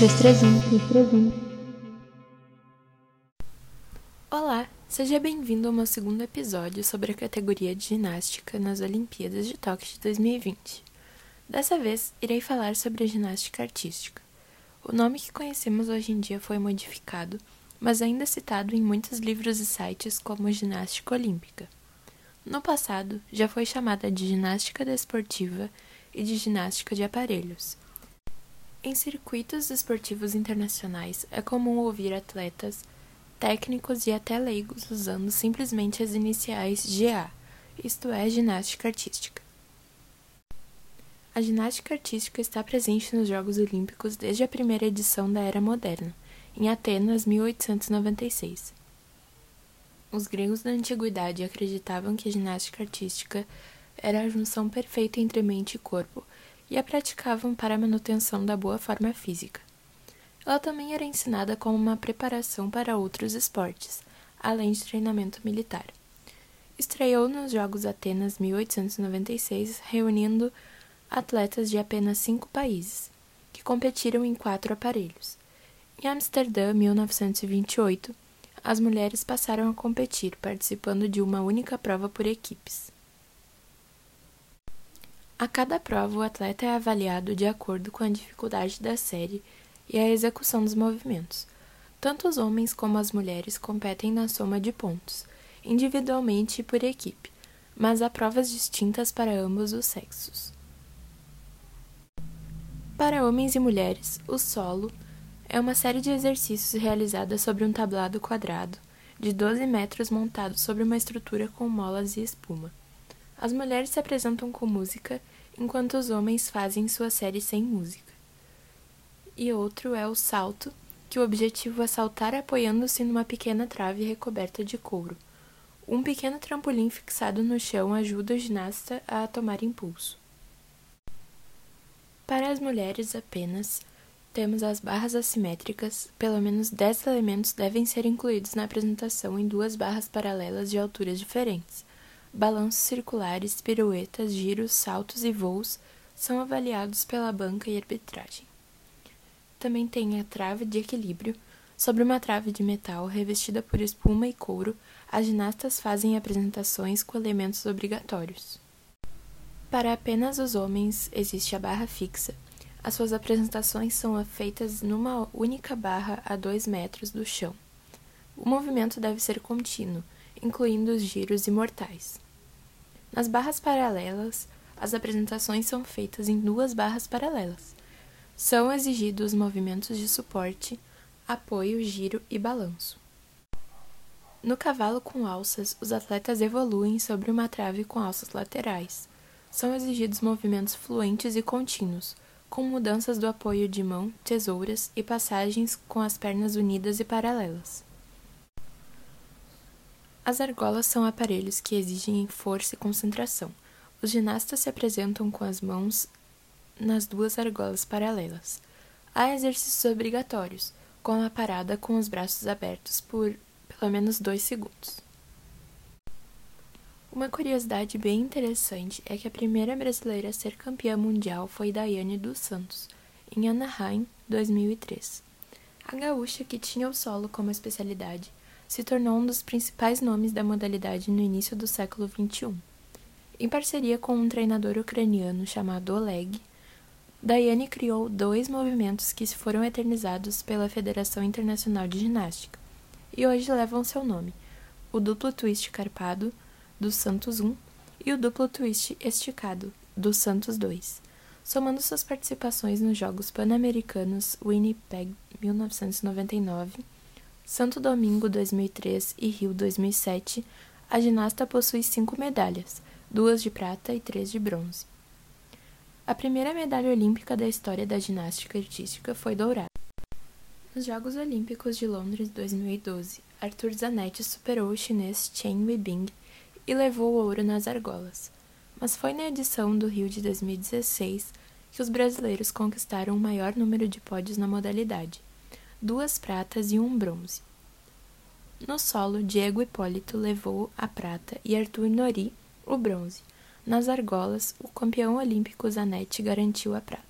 3-1. Olá, seja bem-vindo ao meu segundo episódio sobre a categoria de ginástica nas Olimpíadas de Tóquio de 2020. Dessa vez, irei falar sobre a ginástica artística. O nome que conhecemos hoje em dia foi modificado, mas ainda citado em muitos livros e sites como ginástica olímpica. No passado, já foi chamada de ginástica desportiva e de ginástica de aparelhos. Em circuitos esportivos internacionais, é comum ouvir atletas, técnicos e até leigos usando simplesmente as iniciais GA, isto é, ginástica artística. A ginástica artística está presente nos Jogos Olímpicos desde a primeira edição da Era Moderna, em Atenas, 1896. Os gregos da antiguidade acreditavam que a ginástica artística era a junção perfeita entre mente e corpo e a praticavam para a manutenção da boa forma física. Ela também era ensinada como uma preparação para outros esportes, além de treinamento militar. Estreou nos Jogos Atenas 1896, reunindo atletas de apenas cinco países, que competiram em quatro aparelhos. Em Amsterdã, 1928, as mulheres passaram a competir, participando de uma única prova por equipes. A cada prova, o atleta é avaliado de acordo com a dificuldade da série e a execução dos movimentos. Tanto os homens como as mulheres competem na soma de pontos, individualmente e por equipe, mas há provas distintas para ambos os sexos. Para homens e mulheres, o solo é uma série de exercícios realizada sobre um tablado quadrado de 12 metros montado sobre uma estrutura com molas e espuma. As mulheres se apresentam com música, enquanto os homens fazem sua série sem música. E outro é o salto, que o objetivo é saltar apoiando-se numa pequena trave recoberta de couro. Um pequeno trampolim fixado no chão ajuda o ginasta a tomar impulso. Para as mulheres apenas, temos as barras assimétricas, pelo menos 10 elementos devem ser incluídos na apresentação em duas barras paralelas de alturas diferentes. Balanços circulares, piruetas, giros, saltos e voos são avaliados pela banca e arbitragem. Também tem a trave de equilíbrio. Sobre uma trave de metal revestida por espuma e couro, as ginastas fazem apresentações com elementos obrigatórios. Para apenas os homens existe a barra fixa, as suas apresentações são feitas numa única barra a dois metros do chão. O movimento deve ser contínuo, incluindo os giros e mortais. Nas barras paralelas, as apresentações são feitas em duas barras paralelas. São exigidos movimentos de suporte, apoio, giro e balanço. No cavalo com alças, os atletas evoluem sobre uma trave com alças laterais. São exigidos movimentos fluentes e contínuos, com mudanças do apoio de mão, tesouras e passagens com as pernas unidas e paralelas. As argolas são aparelhos que exigem força e concentração. Os ginastas se apresentam com as mãos nas duas argolas paralelas. Há exercícios obrigatórios, como a parada com os braços abertos por pelo menos dois segundos. Uma curiosidade bem interessante é que a primeira brasileira a ser campeã mundial foi Daiane dos Santos, em Anaheim, 2003. A gaúcha, que tinha o solo como especialidade, se tornou um dos principais nomes da modalidade no início do século XXI. Em parceria com um treinador ucraniano chamado Oleg, Daiane criou dois movimentos que foram eternizados pela Federação Internacional de Ginástica e hoje levam seu nome: o duplo twist carpado do Santos 1 e o duplo twist esticado do Santos 2, somando suas participações nos Jogos Pan-Americanos Winnipeg 1999, Santo Domingo 2003 e Rio 2007. A ginasta possui cinco medalhas, duas de prata e três de bronze. A primeira medalha olímpica da história da ginástica artística foi dourada. Nos Jogos Olímpicos de Londres 2012, Arthur Zanetti superou o chinês Chen Weibing e levou o ouro nas argolas. Mas foi na edição do Rio de 2016 que os brasileiros conquistaram o maior número de pódios na modalidade, duas pratas e um bronze. No solo, Diego Hipólito levou a prata e Arthur Nori o bronze. Nas argolas, o campeão olímpico Zanetti garantiu a prata.